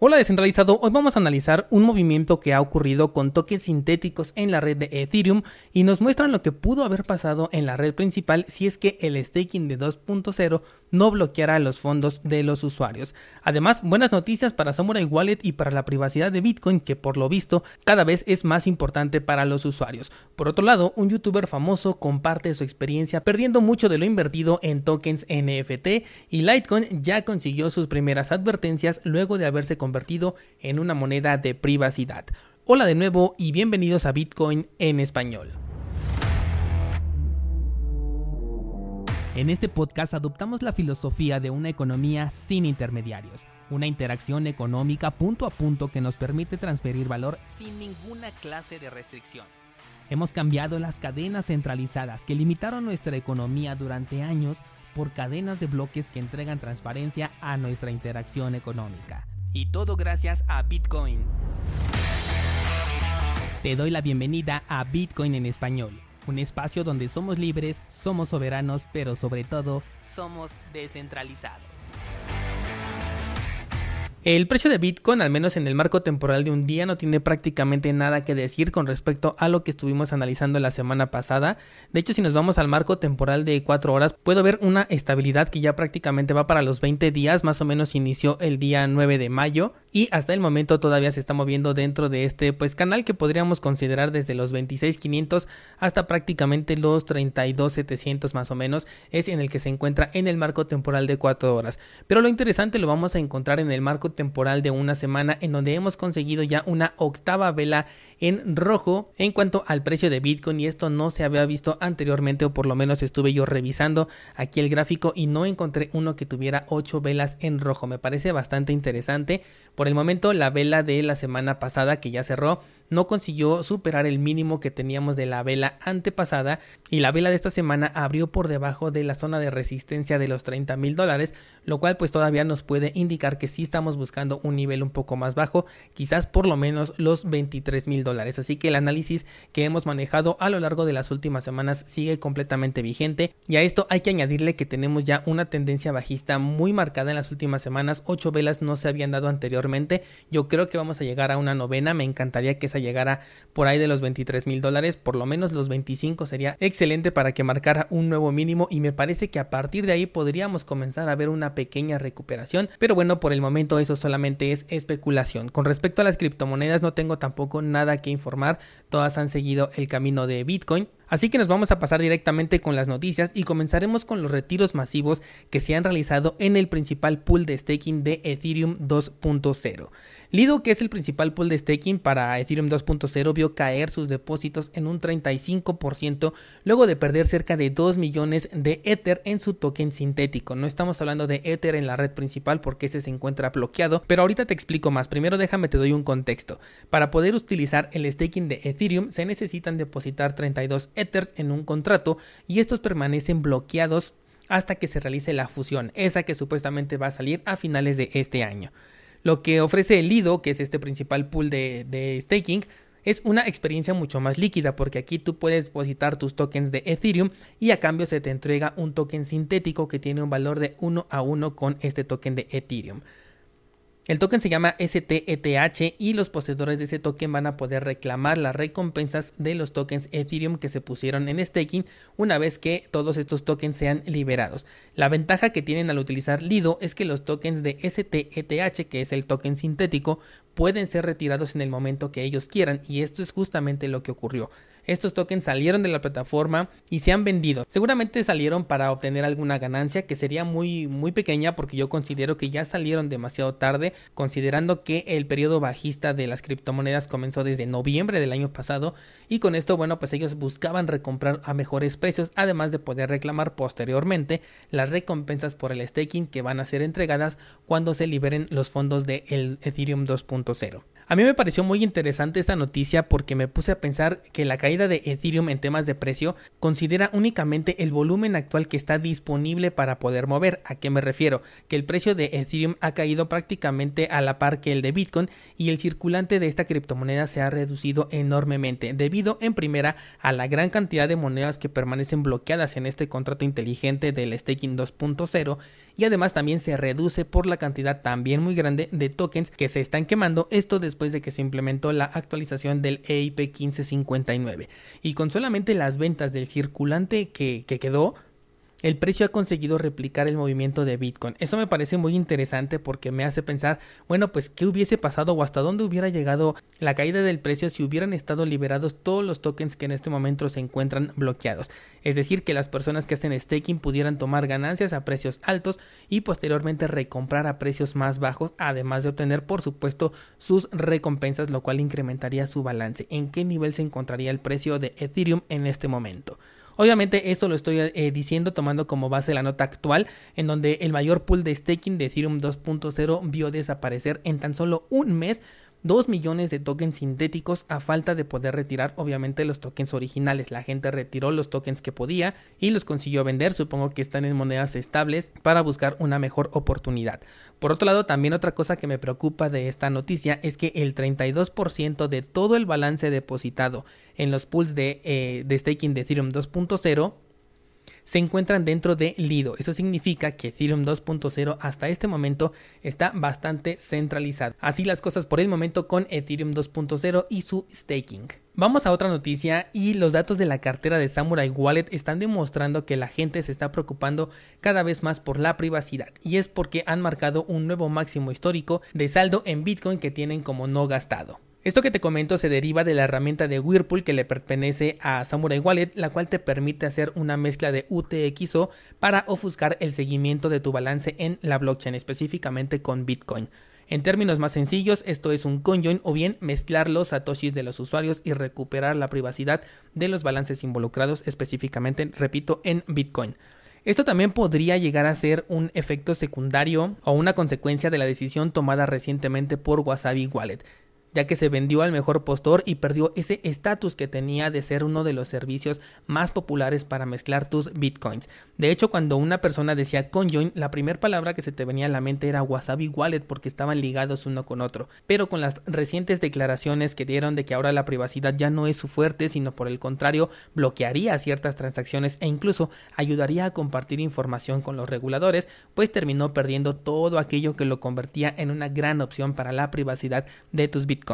Hola descentralizado, hoy vamos a analizar un movimiento que ha ocurrido con toques sintéticos en la red de Ethereum y nos muestran lo que pudo haber pasado en la red principal si es que el staking de 2.0 no bloqueara los fondos de los usuarios. Además, buenas noticias para Samurai Wallet y para la privacidad de Bitcoin que por lo visto cada vez es más importante para los usuarios. Por otro lado, un youtuber famoso comparte su experiencia perdiendo mucho de lo invertido en tokens NFT y Litecoin ya consiguió sus primeras advertencias luego de haberse convertido en una moneda de privacidad. Hola de nuevo y bienvenidos a Bitcoin en español. En este podcast adoptamos la filosofía de una economía sin intermediarios, una interacción económica punto a punto que nos permite transferir valor sin ninguna clase de restricción. Hemos cambiado las cadenas centralizadas que limitaron nuestra economía durante años por cadenas de bloques que entregan transparencia a nuestra interacción económica. Y todo gracias a Bitcoin. Te doy la bienvenida a Bitcoin en español, un espacio donde somos libres, somos soberanos, pero sobre todo somos descentralizados. El precio de Bitcoin, al menos en el marco temporal de un día, no tiene prácticamente nada que decir con respecto a lo que estuvimos analizando la semana pasada. De hecho, si nos vamos al marco temporal de 4 horas, puedo ver una estabilidad que ya prácticamente va para los 20 días, más o menos inició el día 9 de mayo y hasta el momento todavía se está moviendo dentro de este pues canal que podríamos considerar desde los 26.500 hasta prácticamente los 32.700 más o menos es en el que se encuentra en el marco temporal de 4 horas. Pero lo interesante lo vamos a encontrar en el marco temporal de una semana en donde hemos conseguido ya una octava vela en rojo en cuanto al precio de Bitcoin y esto no se había visto anteriormente o por lo menos estuve yo revisando aquí el gráfico y no encontré uno que tuviera 8 velas en rojo. Me parece bastante interesante. Por el momento la vela de la semana pasada que ya cerró no consiguió superar el mínimo que teníamos de la vela antepasada y la vela de esta semana abrió por debajo de la zona de resistencia de los 30 mil dólares, lo cual pues todavía nos puede indicar que sí estamos buscando un nivel un poco más bajo, quizás por lo menos los 23 mil dólares. Así que el análisis que hemos manejado a lo largo de las últimas semanas sigue completamente vigente y a esto hay que añadirle que tenemos ya una tendencia bajista muy marcada en las últimas semanas, 8 velas no se habían dado anteriormente, yo creo que vamos a llegar a una novena, me encantaría que esa llegara por ahí de los 23 mil dólares, por lo menos los 25 sería excelente para que marcara un nuevo mínimo y me parece que a partir de ahí podríamos comenzar a ver una pequeña recuperación, pero bueno, por el momento eso solamente es especulación. Con respecto a las criptomonedas no tengo tampoco nada que informar, todas han seguido el camino de Bitcoin. Así que nos vamos a pasar directamente con las noticias y comenzaremos con los retiros masivos que se han realizado en el principal pool de staking de Ethereum 2.0. Lido, que es el principal pool de staking para Ethereum 2.0, vio caer sus depósitos en un 35% luego de perder cerca de 2 millones de Ether en su token sintético. No estamos hablando de Ether en la red principal porque ese se encuentra bloqueado, pero ahorita te explico más. Primero déjame te doy un contexto. Para poder utilizar el staking de Ethereum se necesitan depositar 32 Ethers en un contrato y estos permanecen bloqueados hasta que se realice la fusión, esa que supuestamente va a salir a finales de este año. Lo que ofrece el Lido, que es este principal pool de, staking, es una experiencia mucho más líquida porque aquí tú puedes depositar tus tokens de Ethereum y a cambio se te entrega un token sintético que tiene un valor de 1 a 1 con este token de Ethereum. El token se llama STETH y los poseedores de ese token van a poder reclamar las recompensas de los tokens Ethereum que se pusieron en staking una vez que todos estos tokens sean liberados. La ventaja que tienen al utilizar Lido es que los tokens de STETH, que es el token sintético, pueden ser retirados en el momento que ellos quieran y esto es justamente lo que ocurrió. Estos tokens salieron de la plataforma y se han vendido. Seguramente salieron para obtener alguna ganancia que sería muy muy pequeña porque yo considero que ya salieron demasiado tarde considerando que el periodo bajista de las criptomonedas comenzó desde noviembre del año pasado y con esto bueno pues ellos buscaban recomprar a mejores precios además de poder reclamar posteriormente las recompensas por el staking que van a ser entregadas cuando se liberen los fondos de el Ethereum 2.0. A mí me pareció muy interesante esta noticia porque me puse a pensar que la caída de Ethereum en temas de precio considera únicamente el volumen actual que está disponible para poder mover. ¿A qué me refiero? Que el precio de Ethereum ha caído prácticamente a la par que el de Bitcoin y el circulante de esta criptomoneda se ha reducido enormemente debido en primera a la gran cantidad de monedas que permanecen bloqueadas en este contrato inteligente del staking 2.0 y además también se reduce por la cantidad también muy grande de tokens que se están quemando, esto después de que se implementó la actualización del EIP 1559 y con solamente las ventas del circulante que, que quedó el precio ha conseguido replicar el movimiento de Bitcoin. Eso me parece muy interesante porque me hace pensar, bueno, pues qué hubiese pasado o hasta dónde hubiera llegado la caída del precio si hubieran estado liberados todos los tokens que en este momento se encuentran bloqueados. Es decir, que las personas que hacen staking pudieran tomar ganancias a precios altos y posteriormente recomprar a precios más bajos, además de obtener, por supuesto, sus recompensas, lo cual incrementaría su balance. ¿En qué nivel se encontraría el precio de Ethereum en este momento? Obviamente esto lo estoy eh, diciendo tomando como base la nota actual en donde el mayor pool de staking de Ethereum 2.0 vio desaparecer en tan solo un mes 2 millones de tokens sintéticos a falta de poder retirar obviamente los tokens originales. La gente retiró los tokens que podía y los consiguió vender. Supongo que están en monedas estables para buscar una mejor oportunidad. Por otro lado, también otra cosa que me preocupa de esta noticia es que el 32% de todo el balance depositado en los pools de, eh, de staking de Ethereum 2.0 se encuentran dentro de Lido. Eso significa que Ethereum 2.0 hasta este momento está bastante centralizado. Así las cosas por el momento con Ethereum 2.0 y su staking. Vamos a otra noticia y los datos de la cartera de Samurai Wallet están demostrando que la gente se está preocupando cada vez más por la privacidad y es porque han marcado un nuevo máximo histórico de saldo en Bitcoin que tienen como no gastado. Esto que te comento se deriva de la herramienta de Whirlpool que le pertenece a Samurai Wallet, la cual te permite hacer una mezcla de UTXO para ofuscar el seguimiento de tu balance en la blockchain, específicamente con Bitcoin. En términos más sencillos, esto es un conjoin o bien mezclar los satoshis de los usuarios y recuperar la privacidad de los balances involucrados, específicamente, repito, en Bitcoin. Esto también podría llegar a ser un efecto secundario o una consecuencia de la decisión tomada recientemente por Wasabi Wallet ya que se vendió al mejor postor y perdió ese estatus que tenía de ser uno de los servicios más populares para mezclar tus bitcoins. De hecho, cuando una persona decía conjoin, la primera palabra que se te venía a la mente era Wasabi Wallet porque estaban ligados uno con otro. Pero con las recientes declaraciones que dieron de que ahora la privacidad ya no es su fuerte, sino por el contrario, bloquearía ciertas transacciones e incluso ayudaría a compartir información con los reguladores, pues terminó perdiendo todo aquello que lo convertía en una gran opción para la privacidad de tus bitcoins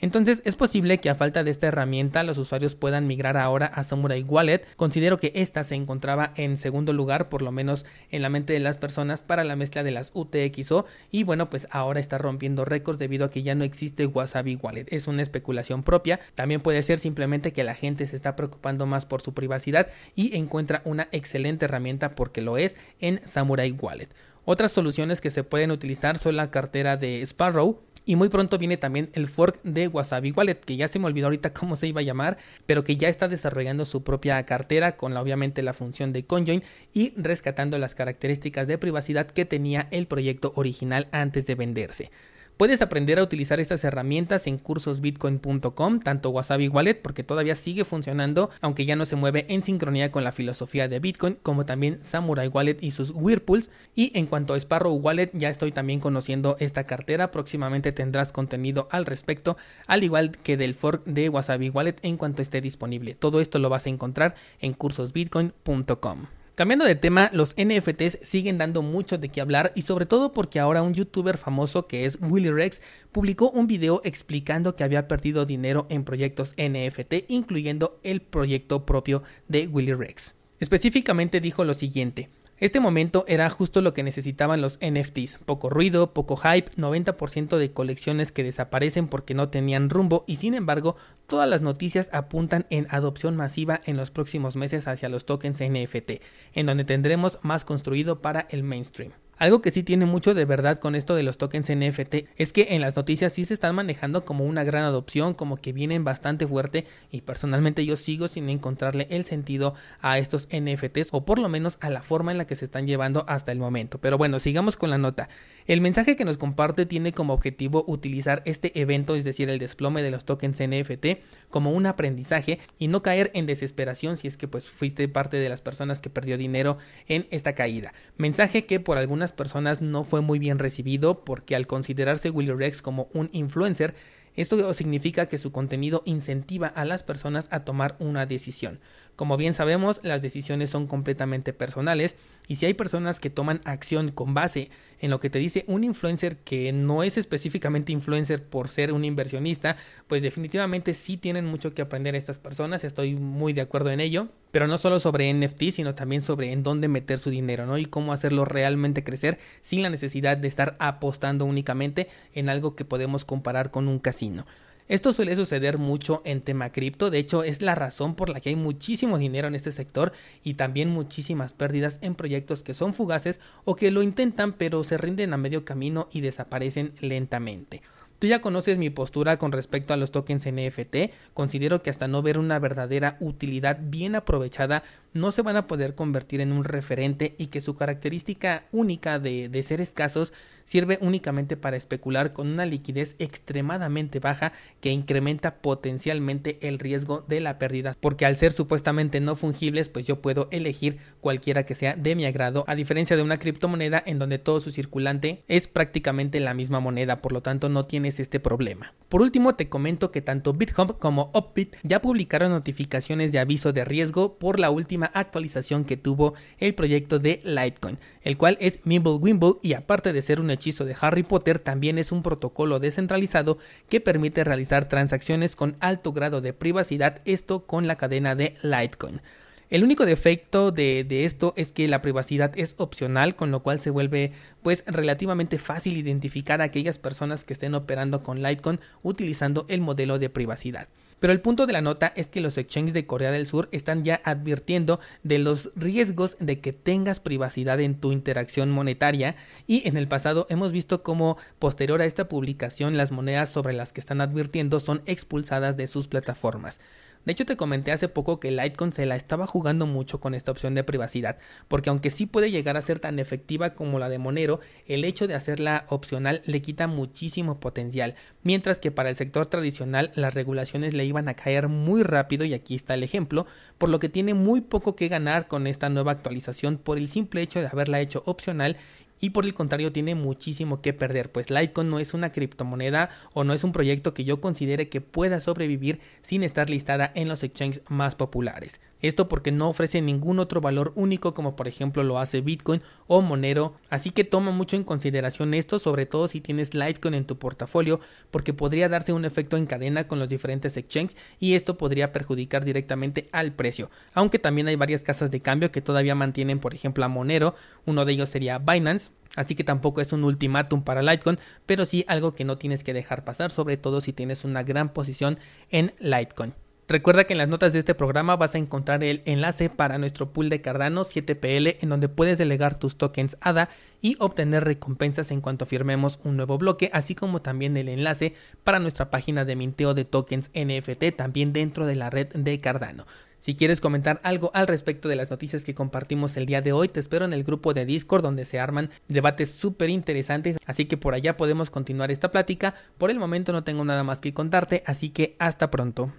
Entonces es posible que a falta de esta herramienta los usuarios puedan migrar ahora a Samurai Wallet. Considero que esta se encontraba en segundo lugar, por lo menos en la mente de las personas, para la mezcla de las UTXO y bueno, pues ahora está rompiendo récords debido a que ya no existe Wasabi Wallet. Es una especulación propia. También puede ser simplemente que la gente se está preocupando más por su privacidad y encuentra una excelente herramienta porque lo es en Samurai Wallet. Otras soluciones que se pueden utilizar son la cartera de Sparrow, y muy pronto viene también el fork de Wasabi Wallet, que ya se me olvidó ahorita cómo se iba a llamar, pero que ya está desarrollando su propia cartera con la, obviamente la función de conjoin y rescatando las características de privacidad que tenía el proyecto original antes de venderse. Puedes aprender a utilizar estas herramientas en cursosbitcoin.com, tanto Wasabi Wallet, porque todavía sigue funcionando, aunque ya no se mueve en sincronía con la filosofía de Bitcoin, como también Samurai Wallet y sus Whirlpools. Y en cuanto a Sparrow Wallet, ya estoy también conociendo esta cartera, próximamente tendrás contenido al respecto, al igual que del fork de Wasabi Wallet en cuanto esté disponible. Todo esto lo vas a encontrar en cursosbitcoin.com. Cambiando de tema, los NFTs siguen dando mucho de qué hablar y sobre todo porque ahora un youtuber famoso que es Willy Rex publicó un video explicando que había perdido dinero en proyectos NFT, incluyendo el proyecto propio de Willy Rex. Específicamente dijo lo siguiente, este momento era justo lo que necesitaban los NFTs, poco ruido, poco hype, 90% de colecciones que desaparecen porque no tenían rumbo y sin embargo todas las noticias apuntan en adopción masiva en los próximos meses hacia los tokens NFT, en donde tendremos más construido para el mainstream. Algo que sí tiene mucho de verdad con esto de los tokens NFT es que en las noticias sí se están manejando como una gran adopción, como que vienen bastante fuerte y personalmente yo sigo sin encontrarle el sentido a estos NFTs o por lo menos a la forma en la que se están llevando hasta el momento. Pero bueno, sigamos con la nota. El mensaje que nos comparte tiene como objetivo utilizar este evento, es decir, el desplome de los tokens NFT, como un aprendizaje y no caer en desesperación si es que pues fuiste parte de las personas que perdió dinero en esta caída. Mensaje que por algunas personas no fue muy bien recibido porque al considerarse Willy Rex como un influencer, esto significa que su contenido incentiva a las personas a tomar una decisión. Como bien sabemos, las decisiones son completamente personales y si hay personas que toman acción con base en lo que te dice un influencer que no es específicamente influencer por ser un inversionista, pues definitivamente sí tienen mucho que aprender estas personas, estoy muy de acuerdo en ello, pero no solo sobre NFT, sino también sobre en dónde meter su dinero, ¿no? Y cómo hacerlo realmente crecer sin la necesidad de estar apostando únicamente en algo que podemos comparar con un casino. Esto suele suceder mucho en tema cripto, de hecho es la razón por la que hay muchísimo dinero en este sector y también muchísimas pérdidas en proyectos que son fugaces o que lo intentan pero se rinden a medio camino y desaparecen lentamente. Tú ya conoces mi postura con respecto a los tokens NFT, considero que hasta no ver una verdadera utilidad bien aprovechada no se van a poder convertir en un referente y que su característica única de, de ser escasos sirve únicamente para especular con una liquidez extremadamente baja que incrementa potencialmente el riesgo de la pérdida, porque al ser supuestamente no fungibles, pues yo puedo elegir cualquiera que sea de mi agrado, a diferencia de una criptomoneda en donde todo su circulante es prácticamente la misma moneda, por lo tanto no tienes este problema. Por último, te comento que tanto BitHub como Upbit ya publicaron notificaciones de aviso de riesgo por la última actualización que tuvo el proyecto de Litecoin, el cual es Mimblewimble y aparte de ser un hechizo de Harry Potter, también es un protocolo descentralizado que permite realizar transacciones con alto grado de privacidad, esto con la cadena de Litecoin. El único defecto de, esto es que la privacidad es opcional, con lo cual se vuelve pues relativamente fácil identificar a aquellas personas que estén operando con Litecoin utilizando el modelo de privacidad. Pero el punto de la nota es que los exchanges de Corea del Sur están ya advirtiendo de los riesgos de que tengas privacidad en tu interacción monetaria y en el pasado hemos visto cómo posterior a esta publicación las monedas sobre las que están advirtiendo son expulsadas de sus plataformas. De hecho, te comenté hace poco que Litecoin se la estaba jugando mucho con esta opción de privacidad, porque aunque sí puede llegar a ser tan efectiva como la de Monero, el hecho de hacerla opcional le quita muchísimo potencial, mientras que para el sector tradicional las regulaciones le iban a caer muy rápido y aquí está el ejemplo, por lo que tiene muy poco que ganar con esta nueva actualización por el simple hecho de haberla hecho opcional y por el contrario tiene muchísimo que perder, pues Litecoin no es una criptomoneda o no es un proyecto que yo considere que pueda sobrevivir sin estar listada en los exchanges más populares. Esto porque no ofrece ningún otro valor único como por ejemplo lo hace Bitcoin o Monero, así que toma mucho en consideración esto, sobre todo si tienes Litecoin en tu portafolio, porque podría darse un efecto en cadena con los diferentes exchanges y esto podría perjudicar directamente al precio. Aunque también hay varias casas de cambio que todavía mantienen por ejemplo a Monero, uno de ellos sería Binance, Así que tampoco es un ultimátum para Litecoin, pero sí algo que no tienes que dejar pasar, sobre todo si tienes una gran posición en Litecoin. Recuerda que en las notas de este programa vas a encontrar el enlace para nuestro pool de Cardano 7PL en donde puedes delegar tus tokens ADA y obtener recompensas en cuanto firmemos un nuevo bloque, así como también el enlace para nuestra página de minteo de tokens NFT también dentro de la red de Cardano. Si quieres comentar algo al respecto de las noticias que compartimos el día de hoy, te espero en el grupo de Discord donde se arman debates súper interesantes, así que por allá podemos continuar esta plática. Por el momento no tengo nada más que contarte, así que hasta pronto.